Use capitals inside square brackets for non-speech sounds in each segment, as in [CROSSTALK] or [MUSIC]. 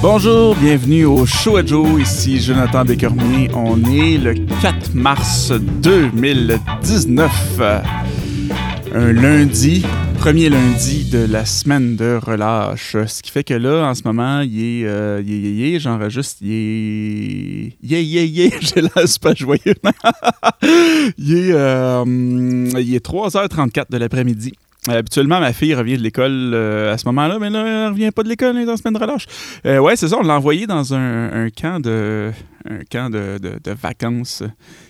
Bonjour, bienvenue au Show à Joe. Ici Jonathan Bécormier. On est le 4 mars 2019. Un lundi, premier lundi de la semaine de relâche. Ce qui fait que là, en ce moment, il est. Euh, il est, il est, j'enregistre. Il est. Yeah, yeah, yeah. J'ai l'air super joyeux. [LAUGHS] il, est, euh, il est 3h34 de l'après-midi. Habituellement, ma fille revient de l'école euh, à ce moment-là, mais là, elle revient pas de l'école, elle est la semaine de relâche. Euh, ouais, c'est ça, on l'a envoyée dans un, camp de un camp de, de, vacances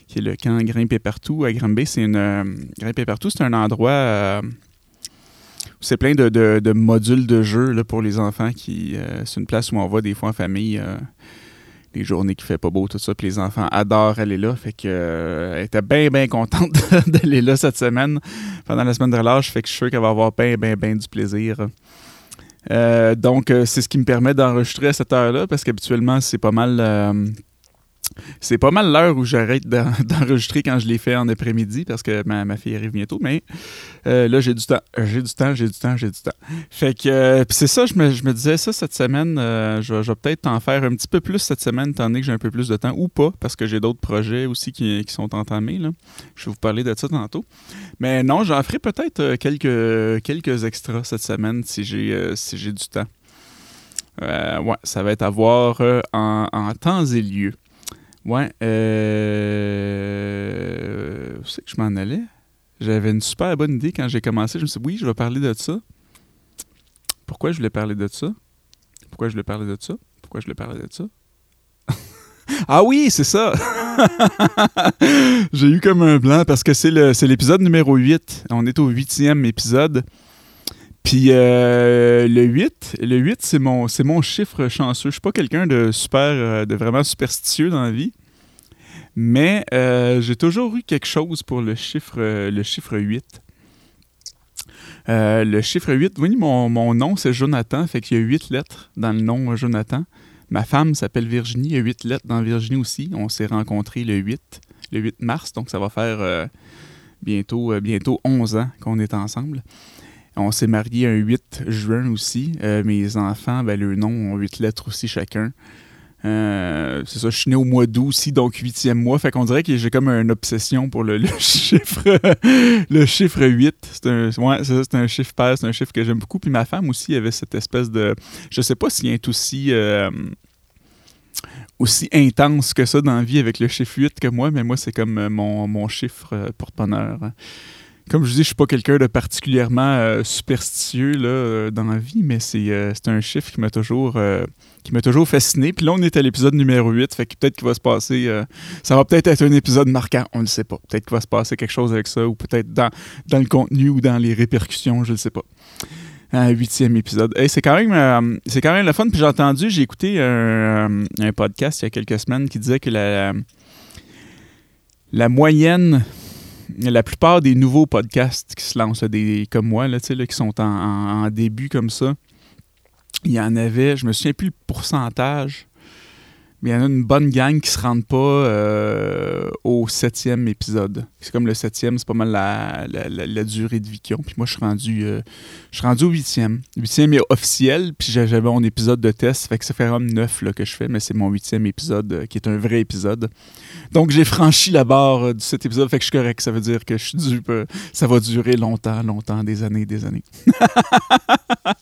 qui est le camp Grimper partout à Granby. C'est une euh, Grimper partout, c'est un endroit euh, où c'est plein de, de, modules de jeu là, pour les enfants. qui C'est une place où on va des fois en famille les journées qui fait pas beau, tout ça. Puis les enfants adorent aller là. Fait que euh, était bien, bien contente [LAUGHS] d'aller là cette semaine, pendant la semaine de relâche. Fait que je suis sûr qu'elle va avoir bien, bien, bien du plaisir. Euh, donc, euh, c'est ce qui me permet d'enregistrer à cette heure-là, parce qu'habituellement, c'est pas mal c'est pas mal l'heure où j'arrête [LAUGHS] d'enregistrer quand je l'ai fait en après-midi parce que ma, fille arrive bientôt, mais euh, là, j'ai du temps. J'ai du temps, j'ai du temps, j'ai du temps. Fait que euh, c'est ça, je me, disais ça cette semaine. Euh, je, vais peut-être en faire un petit peu plus cette semaine, étant donné que j'ai un peu plus de temps ou pas, parce que j'ai d'autres projets aussi qui, sont entamés. Là. Je vais vous parler de ça tantôt. Mais non, j'en ferai peut-être quelques, quelques extras cette semaine si j'ai si du temps. ouais, ça va être à voir en temps et lieu. Ouais. Euh... Où c'est que je m'en allais? J'avais une super bonne idée quand j'ai commencé. Je me suis dit, oui, je vais parler de ça. Pourquoi je voulais parler de ça? Pourquoi je voulais parler de ça? Pourquoi je voulais parler de ça? [LAUGHS] ah oui, c'est ça! [LAUGHS] j'ai eu comme un blanc parce que c'est l'épisode numéro 8. On est au huitième épisode. Puis euh, le 8, le 8 c'est mon, mon chiffre chanceux. Je suis pas quelqu'un de super, euh, de vraiment superstitieux dans la vie. Mais euh, j'ai toujours eu quelque chose pour le chiffre, le chiffre 8. le chiffre 8, oui, mon, mon nom c'est Jonathan, fait qu'il y a 8 lettres dans le nom Jonathan. Ma femme s'appelle Virginie, il y a 8 lettres dans Virginie aussi. On s'est rencontrés le 8, le 8 mars, donc ça va faire bientôt, bientôt 11 ans qu'on est ensemble. On s'est marié un 8 juin aussi. Euh, mes enfants, ben, le nom ont 8 lettres aussi chacun. Euh, c'est ça, je suis né au mois d'août aussi, donc huitième mois. Fait qu'on dirait que j'ai comme une obsession pour le, [LAUGHS] chiffre le chiffre 8. C'est un, ouais, c'est un chiffre pair, c'est un chiffre que j'aime beaucoup. Puis ma femme aussi avait cette espèce de... Je sais pas s'il est aussi... Euh, aussi intense que ça dans la vie avec le chiffre 8 que moi, mais moi, c'est comme mon, mon chiffre porte-bonheur comme je dis, je suis pas quelqu'un de particulièrement euh, superstitieux là, euh, dans la vie, mais c'est euh, un chiffre qui m'a toujours, qui m'a toujours fasciné. Puis là, on est à l'épisode numéro 8, fait que peut-être qu'il va se passer... ça va peut-être être un épisode marquant, on ne sait pas. Peut-être qu'il va se passer quelque chose avec ça, ou peut-être dans, dans le contenu ou dans les répercussions, je ne sais pas. Un huitième épisode. c'est quand même c'est quand même le fun. Puis j'ai entendu, j'ai écouté un, un, podcast il y a quelques semaines qui disait que la, la moyenne la plupart des nouveaux podcasts qui se lancent, des, comme moi, là, qui sont en, début comme ça, il y en avait, je me souviens plus le pourcentage, mais il y en a une bonne gang qui se rendent pas euh, au septième épisode. C'est comme le septième, c'est pas mal la, durée de vie. Puis moi, je suis rendu, euh, je suis rendu au huitième. Le huitième est officiel, puis j'avais mon épisode de test, fait que ça fait comme neuf que je fais, mais c'est mon huitième épisode euh, qui est un vrai épisode. Donc j'ai franchi la barre de cet épisode, fait que je suis correct. Ça veut dire que je suis dû, ça va durer longtemps, longtemps, des années, des années. [LAUGHS]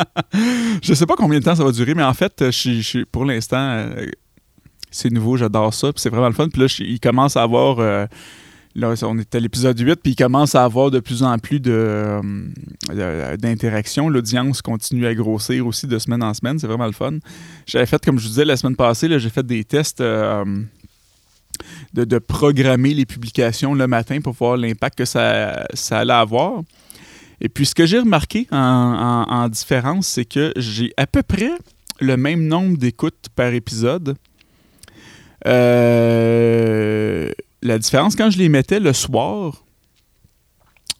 [LAUGHS] je sais pas combien de temps ça va durer, mais en fait, je, pour l'instant, euh, c'est nouveau, j'adore ça, puis c'est vraiment le fun. Puis là, il commence à avoir. Euh, là, on est à l'épisode 8, puis il commence à avoir de plus en plus de, euh, d'interactions. L'audience continue à grossir aussi de semaine en semaine. C'est vraiment le fun. J'avais fait, comme je vous disais la semaine passée, j'ai fait des tests. de, programmer les publications le matin pour voir l'impact que ça, ça allait avoir. Et puis, ce que j'ai remarqué en, différence, c'est que j'ai à peu près le même nombre d'écoutes par épisode. Euh, la différence, quand je les mettais le soir,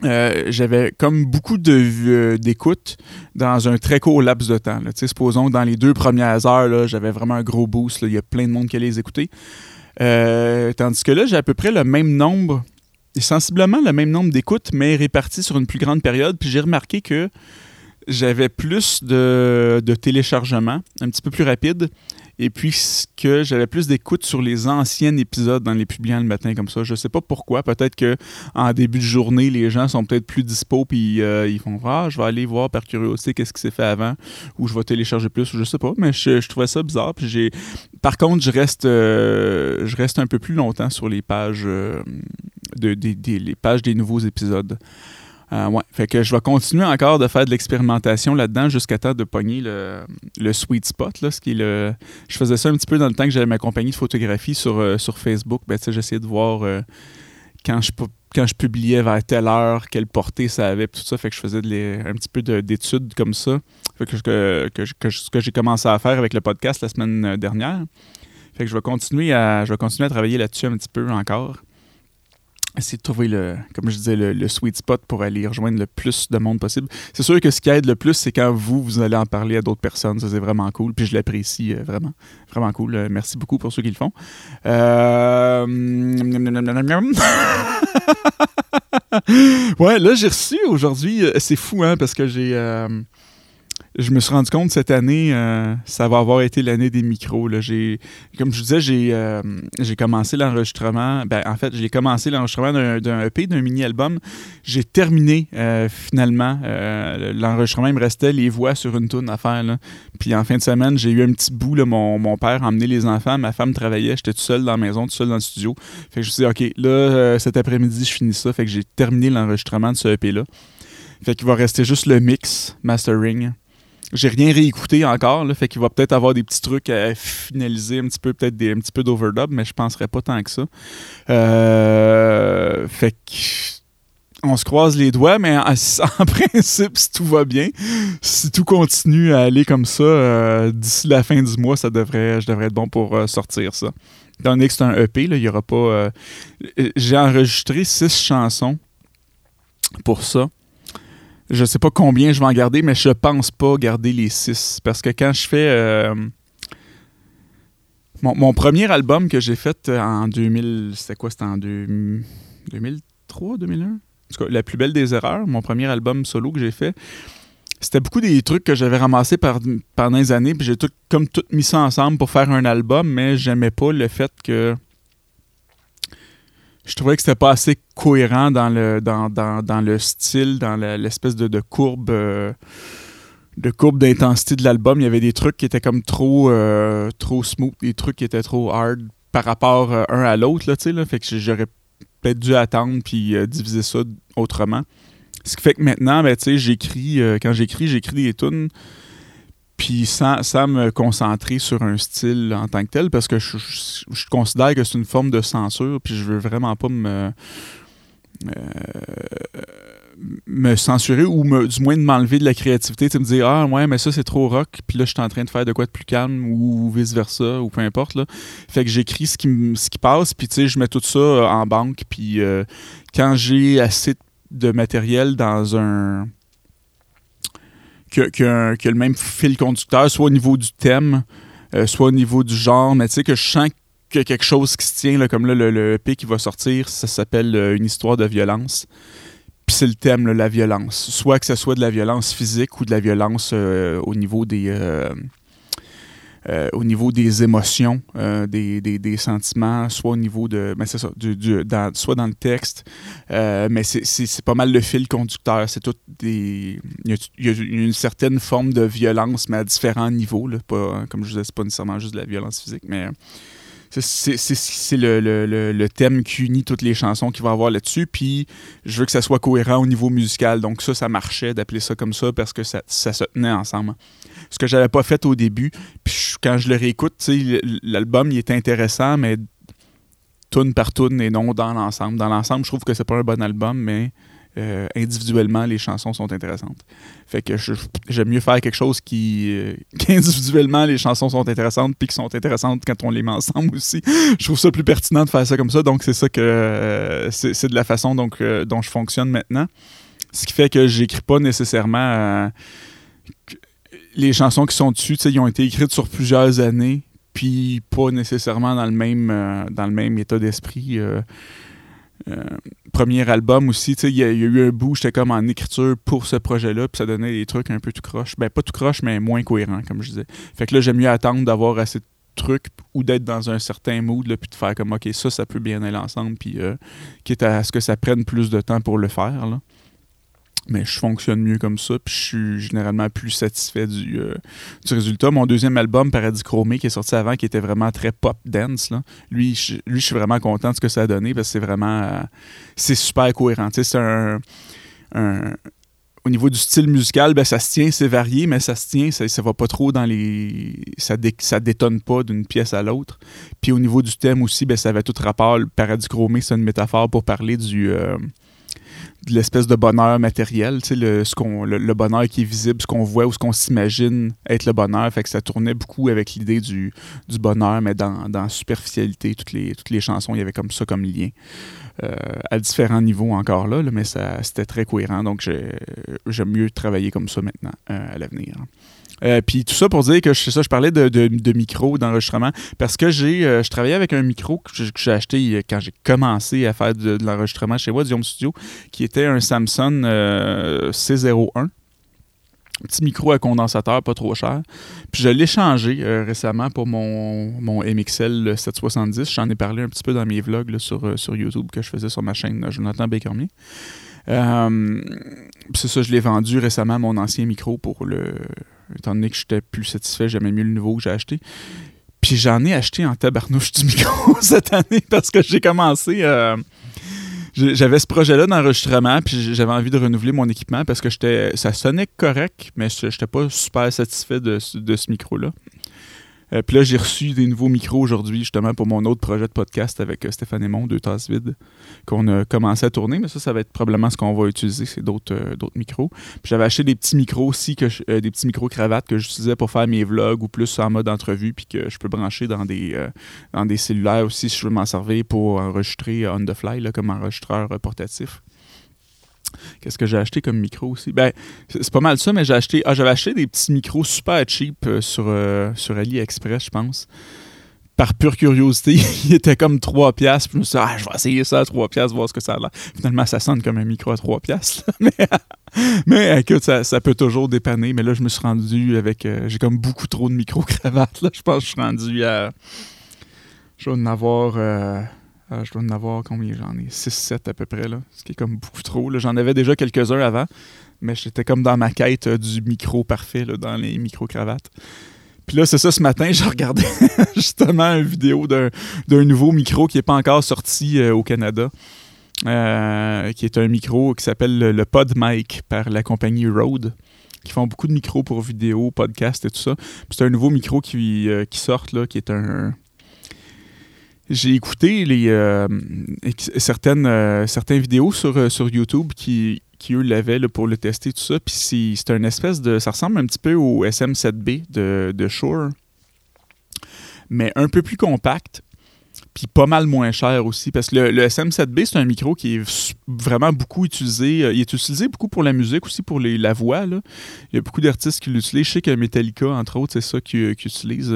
euh, j'avais comme beaucoup euh, d'écoutes dans un très court laps de temps. Supposons que dans les deux premières heures, j'avais vraiment un gros boost. Il y a plein de monde qui allait les écouter. tandis que là, j'ai à peu près le même nombre sensiblement le même nombre d'écoutes, mais répartis sur une plus grande période. Puis j'ai remarqué que j'avais plus de, de téléchargement, un petit peu plus rapide. Et puis que j'avais plus d'écoute sur les anciens épisodes dans les publiants le matin comme ça. Je sais pas pourquoi. Peut-être que en début de journée, les gens sont peut-être plus dispo puis euh, ils font Ah, je vais aller voir par curiosité qu'est-ce qui s'est fait avant ou je vais télécharger plus ou je sais pas. Mais je, trouvais ça bizarre. Puis j'ai. Par contre, je reste euh, je reste un peu plus longtemps sur les pages euh, de, les pages des nouveaux épisodes. Euh, ouais, fait que je vais continuer encore de faire de l'expérimentation là-dedans jusqu'à temps de pogner le, le, sweet spot. Là, ce qui est le... Je faisais ça un petit peu dans le temps que j'avais ma compagnie de photographie sur, euh, sur Facebook. Ben, j'essayais de voir euh, quand, je, quand je publiais vers telle heure, quelle portée ça avait, tout ça. Fait que je faisais un petit peu d'études comme ça. Fait que, que, que, ce que j'ai commencé à faire avec le podcast la semaine dernière. Fait que je vais continuer à, je vais continuer à travailler là-dessus un petit peu encore essayer de trouver le, comme je disais, le, sweet spot pour aller rejoindre le plus de monde possible. C'est sûr que ce qui aide le plus, c'est quand vous, vous allez en parler à d'autres personnes. Ça, c'est vraiment cool. Puis je l'apprécie euh, vraiment. Vraiment cool. Euh, merci beaucoup pour ceux qui le font. Euh... [LAUGHS] ouais, là, j'ai reçu aujourd'hui. Euh, c'est fou, hein, parce que j'ai je me suis rendu compte cette année, euh, ça va avoir été l'année des micros. Là. comme je vous disais, j'ai, euh, j'ai commencé l'enregistrement. Ben, en fait, j'ai commencé l'enregistrement d'un, EP, d'un mini-album. J'ai terminé euh, finalement l'enregistrement. Il me restait les voix sur une tourne à faire. Puis en fin de semaine, j'ai eu un petit bout. Mon père a emmené les enfants. Ma femme travaillait. J'étais tout seul dans la maison, tout seul dans le studio. Fait que je me suis dit, OK, là, cet après-midi, je finis ça. Fait que j'ai terminé l'enregistrement de ce EP-là. Fait qu'il va rester juste le mix, mastering. J'ai rien réécouté encore, là, fait qu'il va peut-être avoir des petits trucs à finaliser, un petit peu, peut-être des, un petit peu d'overdub, mais je penserais pas tant que ça. Euh, fait que on se croise les doigts, mais [LAUGHS] en, principe, si tout va bien, si tout continue à aller comme ça, euh, d'ici la fin du mois, ça devrait, je devrais être bon pour euh, sortir ça. Étant donné que c'est un EP, il y aura pas. J'ai enregistré six chansons pour ça. Je sais pas combien je vais en garder, mais je pense pas garder les six. Parce que quand je fais. Euh, mon, premier album que j'ai fait euh, en 2000. C'était quoi? C'était en 2003, 2001 En tout cas, La plus belle des erreurs, mon premier album solo que j'ai fait. C'était beaucoup des trucs que j'avais ramassés par, pendant des années, puis j'ai tout, comme tout mis ça ensemble pour faire un album, mais j'aimais pas le fait que je trouvais que c'était pas assez cohérent dans le, dans, le style, dans l'espèce de, courbe. Euh, de courbe d'intensité de l'album, il y avait des trucs qui étaient comme trop, euh, trop smooth, des trucs qui étaient trop hard par rapport euh, un à l'autre, là, tu sais, fait que j'aurais peut-être dû attendre puis diviser ça autrement. Ce qui fait que maintenant, ben, tu sais, j'écris, quand j'écris, j'écris des tunes puis sans, me concentrer sur un style en tant que tel, parce que je, considère que c'est une forme de censure, puis je veux vraiment pas me, euh, me censurer ou du moins de m'enlever de la créativité, tu me dire ah ouais mais ça c'est trop rock, puis là je suis en train de faire de quoi de plus calme ou vice versa ou peu importe là. Fait que j'écris ce qui ce qui passe, puis tu sais je mets tout ça en banque, puis euh, quand j'ai assez de matériel dans un que, a le même fil conducteur, soit au niveau du thème, euh, soit au niveau du genre, mais tu sais que je sens qu'il y a quelque chose qui se tient, là, comme là, le, le EP qui va sortir, ça s'appelle euh, Une histoire de violence. Puis c'est le thème, la violence. Soit que ce soit de la violence physique ou de la violence euh, au niveau des euh, au niveau des émotions, euh, des, des, sentiments, soit au niveau de. Ben c'est ça, du, soit dans le texte, euh, mais c'est pas mal le fil conducteur. C'est tout des. Il y, a, une certaine forme de violence, mais à différents niveaux. Là, pas, comme je disais, c'est pas nécessairement juste de la violence physique, mais c'est le, le, le, thème qui unit toutes les chansons qu'il va avoir là-dessus. Puis je veux que ça soit cohérent au niveau musical. Donc ça, ça marchait d'appeler ça comme ça parce que ça, ça se tenait ensemble. Ce que j'avais pas fait au début. Puis quand je le réécoute, l'album il est intéressant, mais tune par tune et non dans l'ensemble. Dans l'ensemble, je trouve que c'est pas un bon album, mais euh, individuellement, les chansons sont intéressantes. Fait que j'aime mieux faire quelque chose qui, euh, [LAUGHS] qu'individuellement, les chansons sont intéressantes, puis qui sont intéressantes quand on les met ensemble aussi. je trouve ça plus pertinent de faire ça comme ça, donc c'est ça que euh, c'est de la façon donc, dont je fonctionne maintenant. Ce qui fait que j'écris pas nécessairement les chansons qui sont dessus, ils ont été écrites sur plusieurs années, puis pas nécessairement dans le même, dans le même état d'esprit. Premier album aussi, il y, a eu un bout, j'étais comme en écriture pour ce projet-là, puis ça donnait des trucs un peu tout croche. Ben, pas tout croche, mais moins cohérent, comme je disais. Fait que là, j'aime mieux attendre d'avoir assez de trucs ou d'être dans un certain mood, puis de faire comme, OK, ça, ça peut bien aller ensemble, puis quitte à ce que ça prenne plus de temps pour le faire. Mais je fonctionne mieux comme ça, puis je suis généralement plus satisfait du, euh, du résultat. Mon deuxième album, Paradis Chromé, qui est sorti avant, qui était vraiment très pop dance, là, lui, je, lui, je suis vraiment content de ce que ça a donné parce que c'est vraiment. Euh, c'est super cohérent. C'est un, Au niveau du style musical, ben, ça se tient, c'est varié, mais ça se tient, ça, ça va pas trop dans les. Ça, ça détonne pas d'une pièce à l'autre. Puis au niveau du thème aussi, ben, ça avait tout rapport. Paradis Chromé, c'est une métaphore pour parler du. Euh, l'espèce de bonheur matériel, le, ce qu'on, le, bonheur qui est visible, ce qu'on voit ou ce qu'on s'imagine être le bonheur. Fait que ça tournait beaucoup avec l'idée du, du bonheur, mais dans, dans superficialité. Toutes les, toutes les chansons, il y avait comme ça comme lien. Euh, à différents niveaux encore là, mais ça, c'était très cohérent. Donc j'aime mieux travailler comme ça maintenant euh, à l'avenir. Euh, puis tout ça pour dire que je, ça, je parlais de, de, micro, d'enregistrement, parce que j'ai, euh, je travaillais avec un micro que j'ai acheté quand j'ai commencé à faire de, l'enregistrement chez moi, du Home Studio, qui était un Samsung euh, C01 petit micro à condensateur, pas trop cher. Puis je l'ai changé récemment pour mon, mon MXL 770. J'en ai parlé un petit peu dans mes vlogs sur, sur YouTube que je faisais sur ma chaîne Jonathan Bakermier. c'est ça, je l'ai vendu récemment, mon ancien micro, pour le, étant donné que j'étais plus satisfait, j'aimais mieux le nouveau que j'ai acheté. Puis j'en ai acheté en tabarnouche du micro [LAUGHS] cette année parce que j'ai commencé. Euh, j'avais ce projet-là d'enregistrement, puis j'avais envie de renouveler mon équipement parce que ça sonnait correct, mais je n'étais pas super satisfait de ce micro-là. Euh, puis là, j'ai reçu des nouveaux micros aujourd'hui, justement, pour mon autre projet de podcast avec euh, Stéphane Aymon, Deux Tasses Vides, qu'on a commencé à tourner. Mais ça, ça va être probablement ce qu'on va utiliser, c'est d'autres euh, micros. Puis j'avais acheté des petits micros aussi, des petits micros cravates que j'utilisais pour faire mes vlogs ou plus en mode entrevue, puis que je peux brancher dans des, dans des cellulaires aussi si je veux m'en servir pour enregistrer on the fly, comme enregistreur portatif. Qu'est-ce que j'ai acheté comme micro aussi? Ben, c'est pas mal ça, mais j'ai acheté. Ah, j'avais acheté des petits micros super cheap euh, sur, euh, sur AliExpress, je pense. Par pure curiosité, [LAUGHS] il était comme 3 piastres. Puis je me suis dit, ah, je vais essayer ça à 3 piastres, voir ce que ça a l'air. Finalement, ça sonne comme un micro à 3 piastres. [LAUGHS] mais, mais écoute, ça, peut toujours dépanner. Mais là, je me suis rendu avec. Euh, j'ai comme beaucoup trop de micro-cravates. Je pense que je suis rendu à. Je vais en avoir. Je dois en avoir combien? J'en ai 6-7 à peu près, là, ce qui est comme beaucoup trop. J'en avais déjà quelques-uns avant, mais j'étais comme dans ma quête euh, du micro parfait, dans les micro-cravates. Puis là, c'est ça, ce matin, [LAUGHS] je regardais [LAUGHS] justement une vidéo d'un nouveau micro qui n'est pas encore sorti euh, au Canada. qui est un micro qui s'appelle le, PodMic par la compagnie Rode qui font beaucoup de micros pour vidéo, podcast et tout ça. c'est un nouveau micro qui, qui sort, là, qui est un, j'ai écouté les, euh, certaines, euh, certaines vidéos sur, euh, sur YouTube qui, qui eux l'avaient pour le tester, tout ça. Puis c'est un espèce de. Ça ressemble un petit peu au SM7B de, de Shure, mais un peu plus compact. Puis pas mal moins cher aussi, parce que le, SM7B, c'est un micro qui est vraiment beaucoup utilisé. Il est utilisé beaucoup pour la musique, aussi pour les, la voix. Là. Il y a beaucoup d'artistes qui l'utilisent. Je sais que Metallica, entre autres, c'est ça qu'ils utilisent.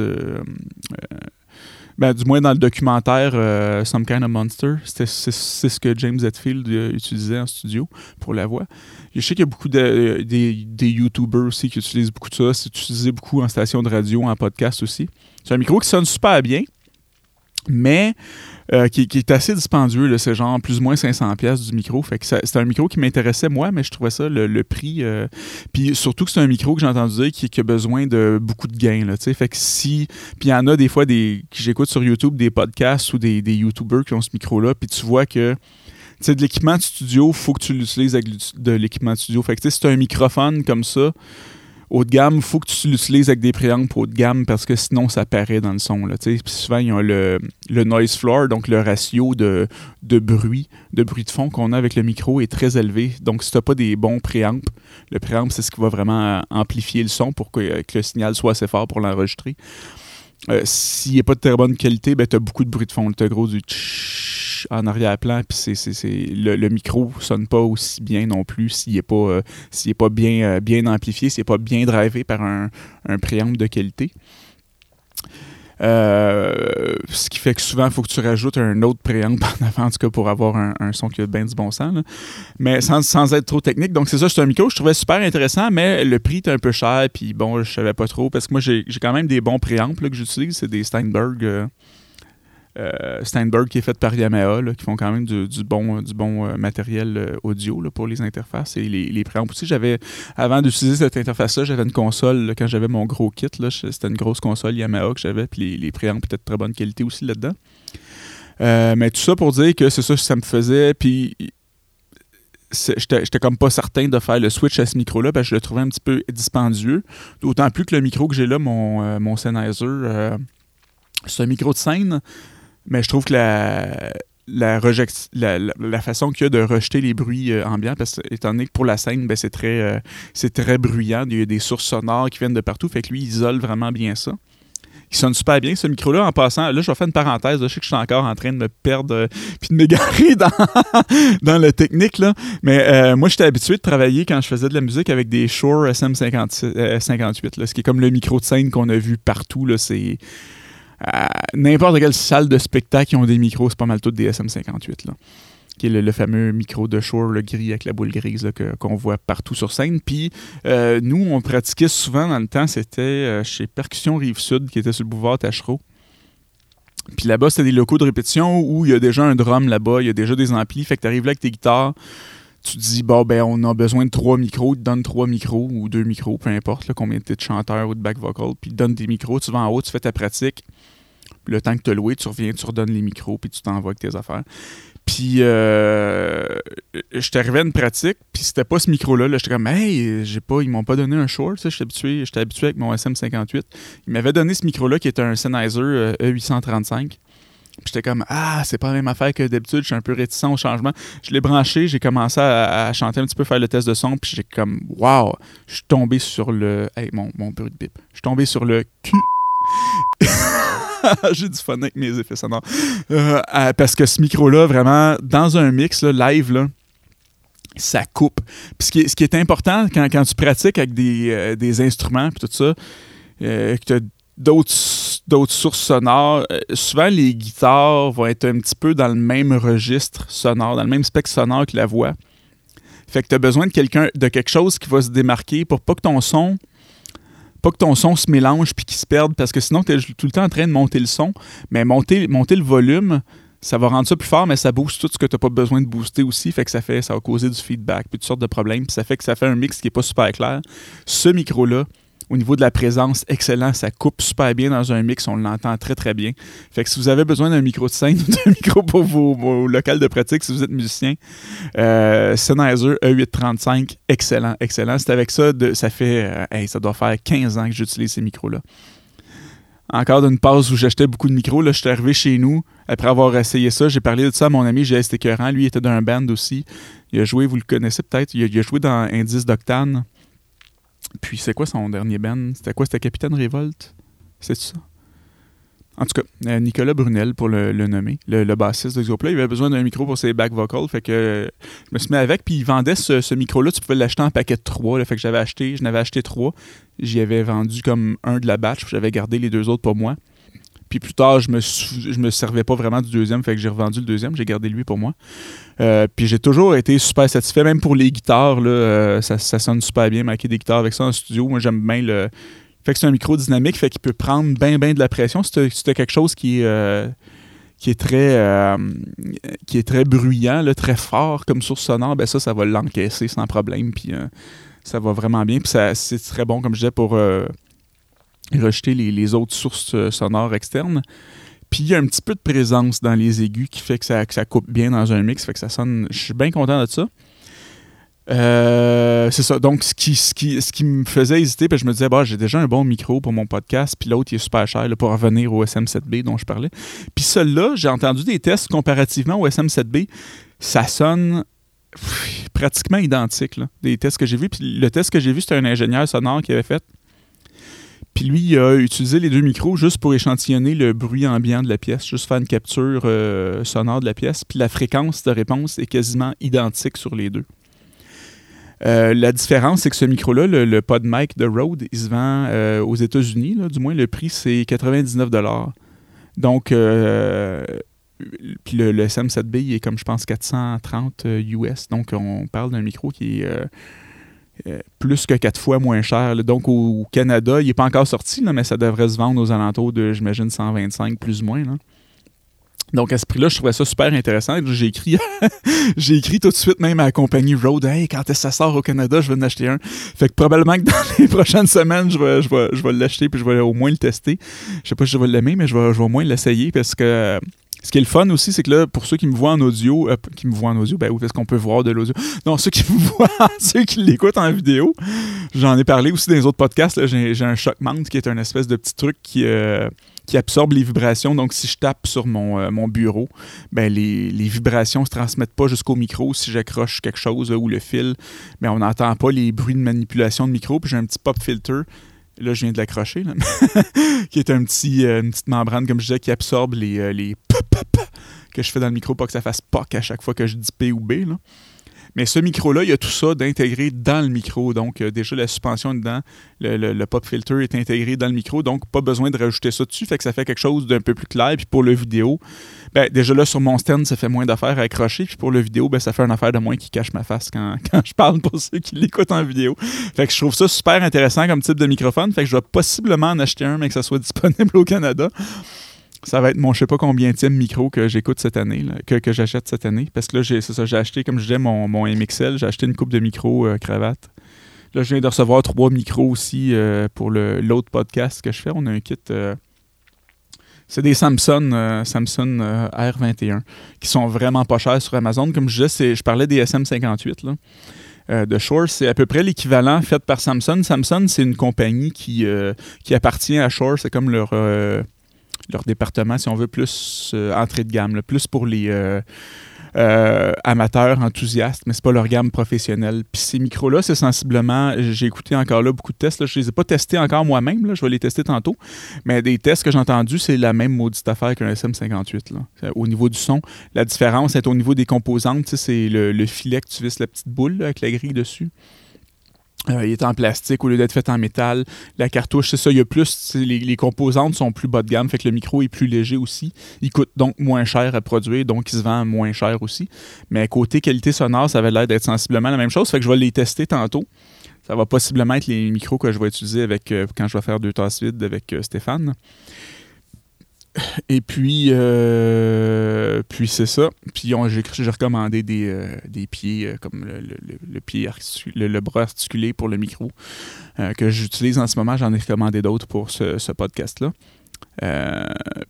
Ben, du moins dans le documentaire euh, Some Kind of Monster, c'est ce que James Hetfield euh, utilisait en studio pour la voix. Je sais qu'il y a beaucoup de des, des YouTubers aussi qui utilisent beaucoup de ça. C'est utilisé beaucoup en station de radio, en podcast aussi. C'est un micro qui sonne super bien, mais euh, qui, est assez dispendieux. C'est genre plus ou moins 500 pièces du micro. Fait que c'est un micro qui m'intéressait moi, mais je trouvais ça le, prix. Euh, puis surtout que c'est un micro que j'ai entendu dire qui, a besoin de beaucoup de gains. Fait que si. Puis il y en a des fois des que j'écoute sur YouTube des podcasts ou des, YouTubers qui ont ce micro-là, puis tu vois que de l'équipement de studio, faut que tu l'utilises avec de l'équipement de studio. Fait que as un microphone comme ça, haut de gamme, faut que tu l'utilises avec des préampes haut de gamme parce que sinon ça paraît dans le son. Puis souvent, il y a le, le, noise floor, donc le ratio de, de bruit, de bruit de fond qu'on a avec le micro est très élevé. Donc si tu n'as pas des bons préampes, le préamp, c'est ce qui va vraiment amplifier le son pour que, le signal soit assez fort pour l'enregistrer. Euh, s'il n'est pas de très bonne qualité, ben, tu as beaucoup de bruit de fond. Tu as gros du en arrière-plan, puis c'est, le, le, micro sonne pas aussi bien non plus s'il n'est pas, euh, est pas bien, euh, bien amplifié, s'il n'est pas bien drivé par un, un de qualité. Euh, ce qui fait que souvent, il faut que tu rajoutes un autre préamp [LAUGHS] en avant, en tout cas, pour avoir un, son qui a bien du bon sens. Mais sans, sans, être trop technique. Donc, c'est ça, c'est un micro je trouvais super intéressant, mais le prix est un peu cher. Puis bon, je savais pas trop. Parce que moi, j'ai quand même des bons préamps que j'utilise. C'est des Steinberg. Euh, Steinberg qui est fait par Yamaha, qui font quand même du, bon, du bon euh, matériel euh, audio pour les interfaces et les, les préamps aussi. J'avais, avant d'utiliser cette interface-là, j'avais une console, quand j'avais mon gros kit, c'était une grosse console Yamaha que j'avais, puis les, les préamps étaient de très bonne qualité aussi là-dedans. mais tout ça pour dire que c'est ça que ça me faisait, puis j'étais comme pas certain de faire le switch à ce micro-là, parce je le trouvais un petit peu dispendieux. D'autant plus que le micro que j'ai là, mon, mon Sennheiser, c'est un micro de scène, mais je trouve que la, la, façon qu'il y a de rejeter les bruits euh, ambiants, parce que étant donné que pour la scène, ben, c'est très, euh, c'est très bruyant, il y a des sources sonores qui viennent de partout, fait que lui, il isole vraiment bien ça. Il sonne super bien, ce micro-là. En passant, là, je vais faire une parenthèse. je sais que je suis encore en train de me perdre euh, puis de m'égarer [LAUGHS] dans, dans la technique. Là. Mais moi, j'étais habitué de travailler quand je faisais de la musique avec des Shure SM58, ce qui est comme le micro de scène qu'on a vu partout. Là, c'est n'importe quelle salle de spectacle qui ont des micros, c'est pas mal tout des SM58. Là, qui est le, fameux micro de Shore, le gris avec la boule grise qu'on voit partout sur scène. Puis euh, nous, on pratiquait souvent dans le temps, c'était euh, chez Percussion Rive-Sud, qui était sur le boulevard Tachereau. Puis là-bas, c'était des locaux de répétition où il y a déjà un drum là-bas, il y a déjà des amplis. Fait que tu arrives là avec tes guitares, tu te dis, bon, ben, on a besoin de trois micros, tu donnes trois micros ou deux micros, peu importe combien tu es de chanteur ou de back vocal, puis donne des micros, tu vas en haut, tu fais ta pratique. Le temps que tu as loué, tu reviens, tu redonnes les micros, puis tu t'envoies avec tes affaires. Puis, euh, je arrivé à une pratique, puis c'était pas ce micro-là. Là, j'étais comme, hey, j'ai pas, ils m'ont pas donné un short, j'étais habitué, j'étais habitué avec mon SM58. Ils m'avaient donné ce micro-là qui était un Sennheiser E835. Euh, j'étais comme, ah, c'est pas la même affaire que d'habitude, je suis un peu réticent au changement. Je l'ai branché, j'ai commencé à, chanter un petit peu, faire le test de son, puis j'ai comme, wow, je suis tombé sur le. Hey, mon, mon bruit de bip. Je suis tombé sur le cul. [LAUGHS] j'ai du fun avec mes effets sonores. Euh, parce que ce micro-là, vraiment, dans un mix live, là, ça coupe. Puis ce qui est, ce qui est important quand, quand, tu pratiques avec des, euh, des instruments, puis tout ça, euh, que tu as d'autres sources sonores. Euh, souvent, les guitares vont être un petit peu dans le même registre sonore, dans le même spectre sonore que la voix. Fait que tu as besoin de quelqu'un de quelque chose qui va se démarquer pour pas que ton son pas que ton son se mélange puis qu'il se perde parce que sinon tu es tout le temps en train de monter le son, mais monter monter le volume, ça va rendre ça plus fort mais ça booste tout ce que tu pas besoin de booster aussi, fait que ça fait ça va causer du feedback puis toutes sortes de problèmes, puis ça fait que ça fait un mix qui est pas super clair. Ce micro là, au niveau de la présence, excellent. Ça coupe super bien dans un mix. On l'entend très, très bien. Fait que si vous avez besoin d'un micro de scène [LAUGHS] ou d'un micro pour vos, locales de pratique, si vous êtes musicien, euh, Sennheiser E835, excellent, excellent. C'est avec ça, ça fait, euh, ça doit faire 15 ans que j'utilise ces micros-là. Encore d'une pause où j'achetais beaucoup de micros, là, je suis arrivé chez nous après avoir essayé ça. J'ai parlé de ça à mon ami J.S. Écœurant. Lui, il était dans un band aussi. Il a joué, vous le connaissez peut-être, il, il a joué dans Indice d'Octane. Puis c'est quoi son dernier band? C'était quoi? C'était Capitaine Révolte? C'est ça? En tout cas, euh, Nicolas Brunel, pour le, nommer, le, bassiste de Xopla, il avait besoin d'un micro pour ses back vocals. Fait que je me suis mis avec, puis il vendait ce, micro-là. Tu pouvais l'acheter en paquet de trois. fait que j'avais acheté, je n'avais acheté trois. J'y avais vendu comme un de la batch, j'avais gardé les deux autres pour moi. Puis plus tard, je me, je me servais pas vraiment du deuxième, fait que j'ai revendu le deuxième, j'ai gardé lui pour moi. Euh, puis j'ai toujours été super satisfait, même pour les guitares, là, euh, ça, sonne super bien, maquer des guitares avec ça en studio. Moi, j'aime bien le. Fait que c'est un micro dynamique, fait qu'il peut prendre bien, bien de la pression. C'était quelque chose qui, euh, qui est très qui est très bruyant, très fort comme source sonore, ben ça, ça va l'encaisser sans problème. Puis ça va vraiment bien. Puis c'est très bon, comme je disais, pour rejeter les, autres sources euh, sonores externes. Puis il y a un petit peu de présence dans les aigus qui fait que ça, ça coupe bien dans un mix, fait que ça sonne. Je suis bien content de ça. Euh, c'est ça. Donc, ce qui, ce, qui, ce qui me faisait hésiter, puis je me disais, bah, j'ai déjà un bon micro pour mon podcast, puis l'autre, il est super cher pour revenir au SM7B dont je parlais. Puis celui-là, j'ai entendu des tests comparativement au SM7B. Ça sonne pratiquement identique, des tests que j'ai vus. Puis le test que j'ai vu, c'était un ingénieur sonore qui avait fait. Puis lui, il a utilisé les deux micros juste pour échantillonner le bruit ambiant de la pièce, juste faire une capture euh, sonore de la pièce. Puis la fréquence de réponse est quasiment identique sur les deux. Euh, la différence, c'est que ce micro-là, le, PodMic de Rode, il se vend euh, aux États-Unis. Du moins, le prix, c'est 99 Donc, puis le, SM7B, il est comme, je pense, 430 US. Donc, on parle d'un micro qui est plus que quatre fois moins cher. Donc, au, Canada, il n'est pas encore sorti, mais ça devrait se vendre aux alentours de, j'imagine, 125 plus ou moins. Donc à ce prix-là, je trouvais ça super intéressant. J'ai écrit, [LAUGHS] j'ai écrit tout de suite même à la compagnie Road, hey, quand ça sort au Canada, je vais en acheter un. Fait que probablement que dans [LAUGHS] les prochaines semaines, je vais, je vais, je vais l'acheter puis je vais au moins le tester. Je sais pas si je vais l'aimer, mais je vais, je vais au moins l'essayer parce que ce qui est le fun aussi, c'est que là, pour ceux qui me voient en audio, euh, qui me voient en audio, ben oui, parce qu'on peut voir de l'audio? Non, ceux qui me [LAUGHS] voient, ceux qui l'écoutent en vidéo, j'en ai parlé aussi dans les autres podcasts. J'ai un Shock Mount qui est un espèce de petit truc qui, euh, qui absorbe les vibrations. Donc, si je tape sur mon, euh, mon bureau, ben les, les vibrations ne se transmettent pas jusqu'au micro. Si j'accroche quelque chose ou le fil, ben on n'entend pas les bruits de manipulation de micro. Puis j'ai un petit pop filter Là, je viens de l'accrocher, [LAUGHS] qui est un petit, euh, une petite membrane, comme je disais, qui absorbe les, euh, les que je fais dans le micro, pas que ça fasse POC à chaque fois que je dis P ou B. Mais ce micro-là, il y a tout ça d'intégrer dans le micro. Donc, euh, déjà, la suspension dedans, le, pop filter est intégré dans le micro. Donc, pas besoin de rajouter ça dessus. Fait que ça fait quelque chose d'un peu plus clair. Puis pour le vidéo, ben, déjà là, sur mon stand, ça fait moins d'affaires à accrocher. Puis pour le vidéo, ben, ça fait une affaire de moins qui cache ma face quand, [LAUGHS] quand je parle pour ceux qui l'écoutent en vidéo. Fait que je trouve ça super intéressant comme type de microphone. Fait que je vais possiblement en acheter un, mais que ça soit [LAUGHS] disponible au Canada ça va être mon je sais pas combien de micro que j'écoute cette année, que, j'achète cette année. Parce que là, j'ai, ça, j'ai acheté, comme je disais, mon, mon MXL, j'ai acheté une coupe de micro euh, cravate. Là, je viens de recevoir trois micros aussi euh, pour le, l'autre podcast que je fais. On a un kit. Euh, c'est des Samsung, Samsung R21 qui sont vraiment pas chers sur Amazon. Comme je disais, je parlais des SM58 là. de Shure, c'est à peu près l'équivalent fait par Samsung. Samsung, c'est une compagnie qui, qui appartient à Shure. C'est comme leur, leur département, si on veut, plus euh, entrée de gamme, plus pour les euh, amateurs, enthousiastes, mais c'est pas leur gamme professionnelle. Puis ces micros-là, c'est sensiblement, j'ai écouté encore là beaucoup de tests, là, je les ai pas testés encore moi-même, je vais les tester tantôt, mais des tests que j'ai entendus, c'est la même maudite affaire qu'un SM58. Là. Au niveau du son, la différence est au niveau des composantes, c'est le, filet que tu visses la petite boule avec la grille dessus. Euh, il est en plastique au lieu d'être fait en métal. La cartouche, c'est ça, il y a plus. Les, composantes sont plus bas de gamme, fait que le micro est plus léger aussi. Il coûte donc moins cher à produire, donc il se vend moins cher aussi. Mais côté qualité sonore, ça avait l'air d'être sensiblement la même chose, fait que je vais les tester tantôt. Ça va possiblement être les micros que je vais utiliser avec euh, quand je vais faire deux tasses vides avec euh, Stéphane. Et puis, euh, puis c'est ça. Puis j'ai recommandé des, euh, des pieds euh, comme le, le, pied le, bras articulé pour le micro que j'utilise en ce moment. J'en ai recommandé d'autres pour ce, ce podcast-là.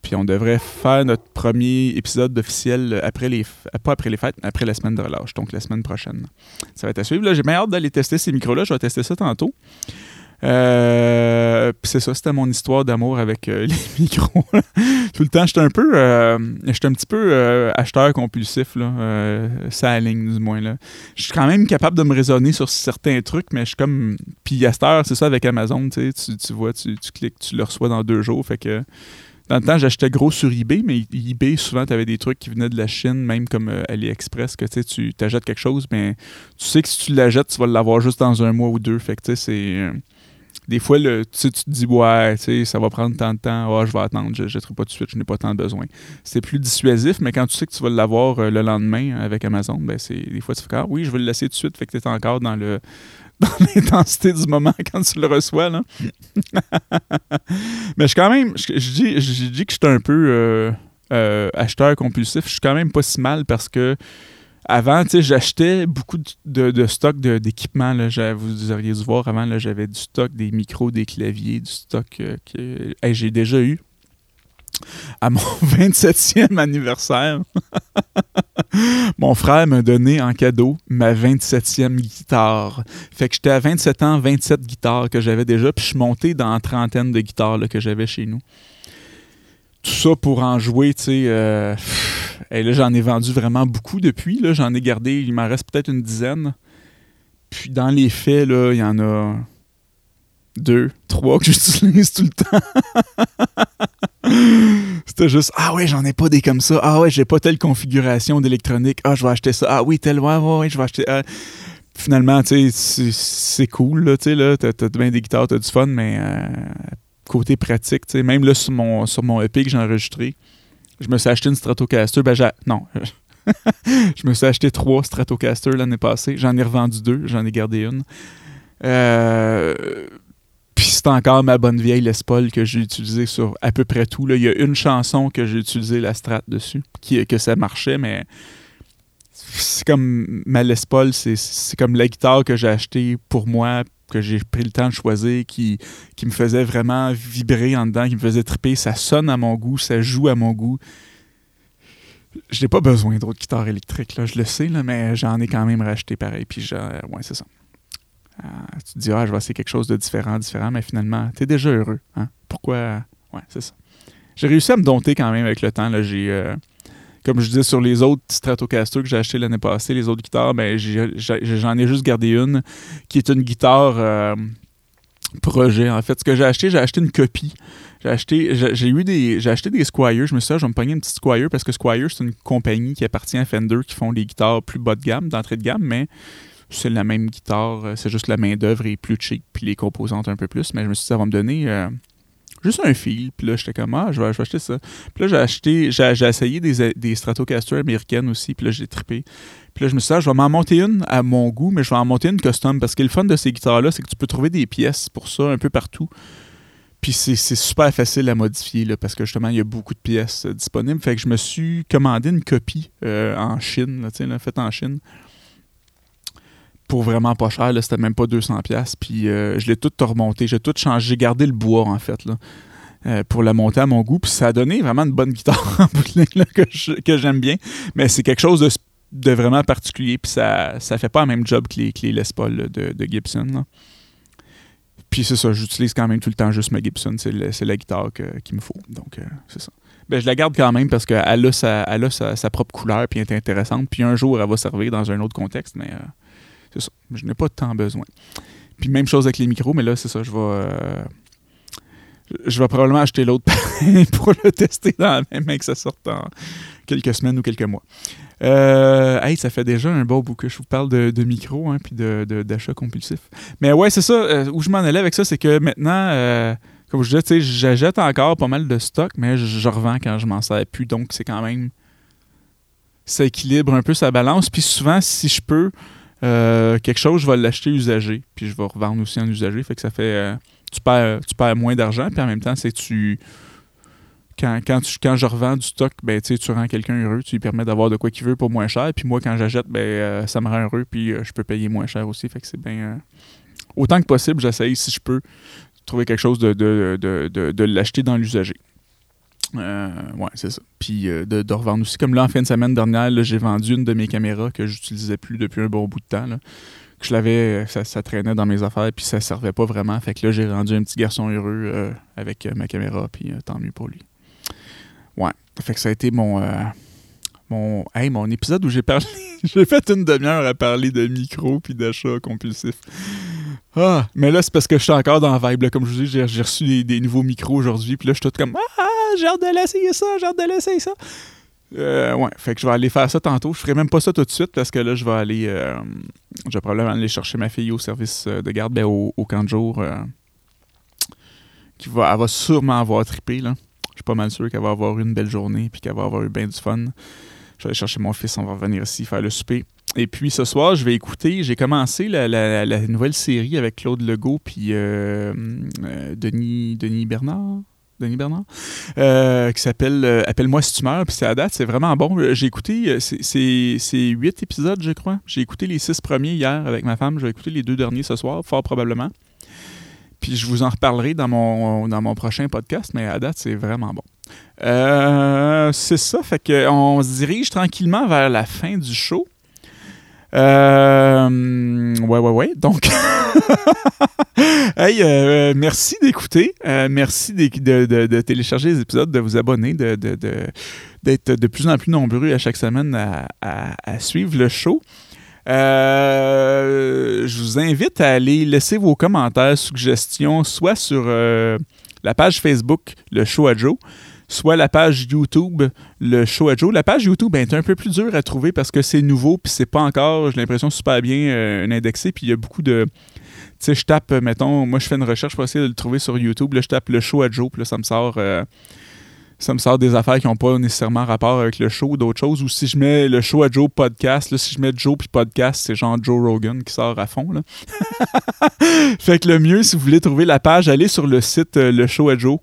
puis on devrait faire notre premier épisode officiel après les pas après les fêtes, mais après la semaine de relâche, donc la semaine prochaine. Ça va être à suivre. J'ai bien hâte d'aller tester ces micros-là. Je vais tester ça tantôt. Euh, c'est ça, c'était mon histoire d'amour avec euh, [LAUGHS] les micros. Tout le temps, j'étais un peu, euh, un petit peu euh, acheteur compulsif là, ça aligne du moins là. Je suis quand même capable de me raisonner sur certains trucs, mais je suis comme, puis à c'est ça avec Amazon, tu, tu vois, tu, tu, cliques, tu le reçois dans deux jours, fait que. Dans le temps, j'achetais gros sur eBay, mais eBay, souvent, tu avais des trucs qui venaient de la Chine, même comme AliExpress, que tu t'achètes quelque chose, mais tu sais que si tu l'achètes, tu vas l'avoir juste dans un mois ou deux. Fait que c'est des fois, tu te dis, ouais, ça va prendre tant de temps, oh, je vais attendre, je ne jetterai pas tout de suite, je n'ai pas tant de besoin. C'est plus dissuasif, mais quand tu sais que tu vas l'avoir euh, le lendemain avec Amazon, ben c'est des fois, tu fais, ah oui, je vais le laisser tout de suite, fait que tu es encore dans le [LAUGHS] dans l'intensité du moment quand tu le reçois. Là. [LAUGHS] mais je quand même, je, dis, je dis que je suis un peu euh, euh, acheteur compulsif. Je suis quand même pas si mal parce que avant, j'achetais beaucoup de, stock d'équipement. Vous auriez dû voir avant, j'avais du stock, des micros, des claviers, du stock euh, que j'ai déjà eu. À mon [LAUGHS] 27e anniversaire, [LAUGHS] mon frère m'a donné en cadeau ma 27e guitare. Fait que j'étais à 27 ans, 27 guitares que j'avais déjà, puis je suis monté dans une trentaine de guitares que j'avais chez nous. Tout ça pour en jouer, tu sais. Euh, et là, j'en ai vendu vraiment beaucoup depuis. Là, j'en ai gardé, il m'en reste peut-être une dizaine. Puis dans les faits, là, il y en a deux, trois que [LAUGHS] j'utilise tout le temps. C'était juste Ah ouais, j'en ai pas des comme ça. Ah ouais, j'ai pas telle configuration d'électronique. Ah, je vais acheter ça. Ah oui, telle, ouais, ouais, je vais acheter. Ah. finalement, c'est cool, là, tu sais, là, t'as as bien des guitares, t'as du fun, mais euh, côté pratique, tu sais, même là, sur mon, sur mon EP que j'ai enregistré, je me suis acheté une Stratocaster, ben. Non, [LAUGHS] je me suis acheté trois Stratocaster l'année passée, j'en ai revendu deux, j'en ai gardé une. Euh, puis c'est encore ma bonne vieille Les Paul que j'ai utilisée sur à peu près tout. Il y a une chanson que j'ai utilisé la strat dessus, qui, que ça marchait, mais c'est comme ma Les Paul, c'est comme la guitare que j'ai achetée pour moi, que j'ai pris le temps de choisir, qui, qui me faisait vraiment vibrer en dedans, qui me faisait triper. Ça sonne à mon goût, ça joue à mon goût. Je n'ai pas besoin d'autres guitares électriques, là, je le sais, là, mais j'en ai quand même racheté pareil. Puis, ouais, c'est ça. Euh, tu te dis, ah, je vais essayer quelque chose de différent, différent, mais finalement, tu es déjà heureux. Hein? Pourquoi? Ouais, c'est ça. J'ai réussi à me dompter quand même avec le temps. J'ai. Euh, comme je disais sur les autres Stratocaster que j'ai acheté l'année passée, les autres guitares, ben, j'en ai, juste gardé une qui est une guitare euh, projet. En fait, ce que j'ai acheté, j'ai acheté une copie. J'ai acheté, j'ai eu des, j'ai acheté des. Je me suis dit, je vais me pogner une petite Squire parce que Squire, c'est une compagnie qui appartient à Fender qui font des guitares plus bas de gamme, d'entrée de gamme, mais c'est la même guitare, c'est juste la main-d'œuvre est plus cheap, puis les composantes un peu plus. Mais je me suis dit, ça va me donner euh, juste un fil. Puis là, j'étais comme, ah, je vais, acheter ça. Puis là, j'ai acheté, j'ai, essayé des, des Stratocaster américaines aussi. Puis là, j'ai trippé. Puis là, je me suis dit, ah, je vais m'en monter une à mon goût, mais je vais en monter une custom. Parce que le fun de ces guitares-là, c'est que tu peux trouver des pièces pour ça un peu partout. Puis c'est, super facile à modifier, là, parce que justement, il y a beaucoup de pièces disponibles. Fait que je me suis commandé une copie euh, en Chine, là, faite en Chine pour vraiment pas cher. C'était même pas 200$. Puis euh, je l'ai tout remonté. J'ai tout changé. J'ai gardé le bois, en fait, là, euh, pour la monter à mon goût. Puis ça a donné vraiment une bonne guitare [LAUGHS] en bout que j'aime bien. Mais c'est quelque chose de, vraiment particulier. Puis ça, ça fait pas le même job que les, Les Paul de, Gibson. Puis c'est ça, j'utilise quand même tout le temps juste ma Gibson. C'est la guitare qu'il me faut. Donc, euh, c'est ça. Ben, je la garde quand même parce qu'elle a, sa, elle a sa, propre couleur puis elle est intéressante. Puis un jour, elle va servir dans un autre contexte, mais je n'ai pas tant besoin. Puis même chose avec les micros, mais là, c'est ça, je vais. Euh, je vais probablement acheter l'autre [LAUGHS] pour le tester dans la même main que ça sorte en quelques semaines ou quelques mois. Euh, hey, ça fait déjà un bon bout que je vous parle de, de micro hein, puis d'achat de, compulsif. Mais ouais, c'est ça. Euh, où je m'en allais avec ça, c'est que maintenant, comme je disais, j'achète encore pas mal de stock, mais je, je revends quand je m'en sers plus. Donc, c'est quand même. Ça équilibre un peu sa balance. Puis souvent, si je peux, euh, quelque chose, je vais l'acheter usagé, puis je vais revendre aussi en usagé. Fait que ça fait. Euh, tu, perds, tu perds moins d'argent, puis en même temps, c'est tu. Quand, quand, quand je revends du stock, ben, tu rends quelqu'un heureux, tu lui permets d'avoir de quoi qu'il veut pour moins cher. Puis moi, quand j'achète, ben, euh, ça me rend heureux, puis je peux payer moins cher aussi. Fait que c'est bien. autant que possible, j'essaye, si je peux, trouver quelque chose de, de, de, de l'acheter dans l'usager. Euh, ouais, c'est ça. Puis euh, de, revendre aussi. Comme là, en fin de semaine dernière, j'ai vendu une de mes caméras que j'utilisais plus depuis un bon bout de temps. que je l'avais, ça, traînait dans mes affaires, puis ça servait pas vraiment. Fait que là, j'ai rendu un petit garçon heureux euh, avec ma caméra, puis tant mieux pour lui. Ouais. Fait que ça a été mon. mon, hey, mon épisode où j'ai parlé. [LAUGHS] j'ai fait une demi-heure à parler de micro puis d'achat compulsif. Ah, mais là, c'est parce que je suis encore dans la vibe. Comme je vous dis, j'ai reçu des, nouveaux micros aujourd'hui. Puis là, je suis tout comme Ah, j'ai hâte de l'essayer ça, j'ai hâte de l'essayer ça. Euh, ouais, fait que je vais aller faire ça tantôt. Je ferai même pas ça tout de suite parce que là, je vais aller. Euh, je vais probablement aller chercher ma fille au service euh, de garde, ben, au, camp de jour. qui va, elle va sûrement avoir trippé. Là. Je suis pas mal sûr qu'elle va avoir une belle journée puis qu'elle va avoir eu bien du fun. Je vais aller chercher mon fils, on va revenir ici faire le souper. Et puis ce soir, je vais écouter. J'ai commencé la, nouvelle série avec Claude Legault puis Denis, Denis Bernard. Denis Bernard, euh, qui s'appelle euh, Appelle-moi si tu meurs. Puis c'est à date, c'est vraiment bon. Euh, j'ai écouté, c'est huit épisodes, je crois. J'ai écouté les six premiers hier avec ma femme. Je vais écouter les deux derniers ce soir, fort probablement. Puis je vous en reparlerai dans mon, dans mon prochain podcast, mais à date, c'est vraiment bon. c'est ça, fait qu'on se dirige tranquillement vers la fin du show. Euh, ouais, ouais, ouais. Donc, [LAUGHS] hey, euh, merci d'écouter. Euh, merci de, télécharger les épisodes, de vous abonner, de, d'être de plus en plus nombreux à chaque semaine à, suivre le show. je vous invite à aller laisser vos commentaires, suggestions, soit sur la page Facebook Le Show à Joe, soit la page YouTube, le show à Joe. La page YouTube est un peu plus dure à trouver parce que c'est nouveau, puis c'est pas encore, j'ai l'impression, super bien euh, indexé, puis il y a beaucoup de... Tu sais, je tape, mettons, moi je fais une recherche pour essayer de le trouver sur YouTube, là je tape le show à Joe, puis là ça me sort... Euh, des affaires qui n'ont pas nécessairement rapport avec le show, d'autres choses. Ou si je mets le show à Joe podcast, là, si je mets Joe puis podcast, c'est genre Joe Rogan qui sort à fond. Là. [LAUGHS] fait que le mieux, si vous voulez trouver la page, allez sur le site euh, le show à Joe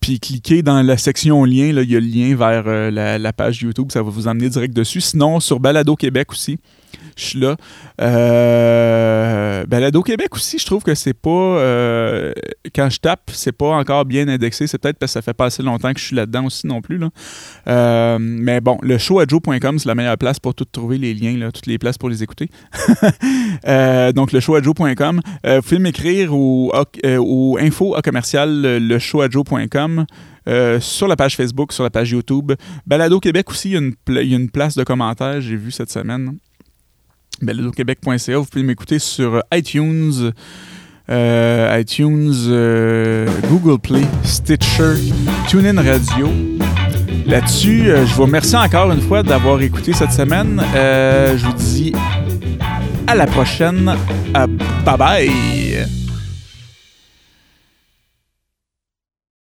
puis cliquez dans la section lien, là, il y a le lien vers euh, la, page YouTube, ça va vous emmener direct dessus. Sinon, sur Balado Québec aussi, je suis là. Euh, Balado Québec aussi, je trouve que c'est pas. Euh, quand je tape, c'est pas encore bien indexé. C'est peut-être parce que ça fait pas assez longtemps que je suis là-dedans aussi non plus. Euh, mais bon, le showadjo.com, c'est la meilleure place pour tout trouver les liens, toutes les places pour les écouter. [LAUGHS] donc, le showadjo.com. vous pouvez m'écrire au, au info commercial le showadjo.com. sur la page Facebook, sur la page YouTube. Balado Québec aussi, il y a une place de commentaires, j'ai vu cette semaine baladoquebec.ca. Vous pouvez m'écouter sur iTunes, euh, iTunes, euh, Google Play, Stitcher, TuneIn Radio. Là-dessus, euh, je vous remercie encore une fois d'avoir écouté cette semaine. je vous dis à la prochaine. bye bye!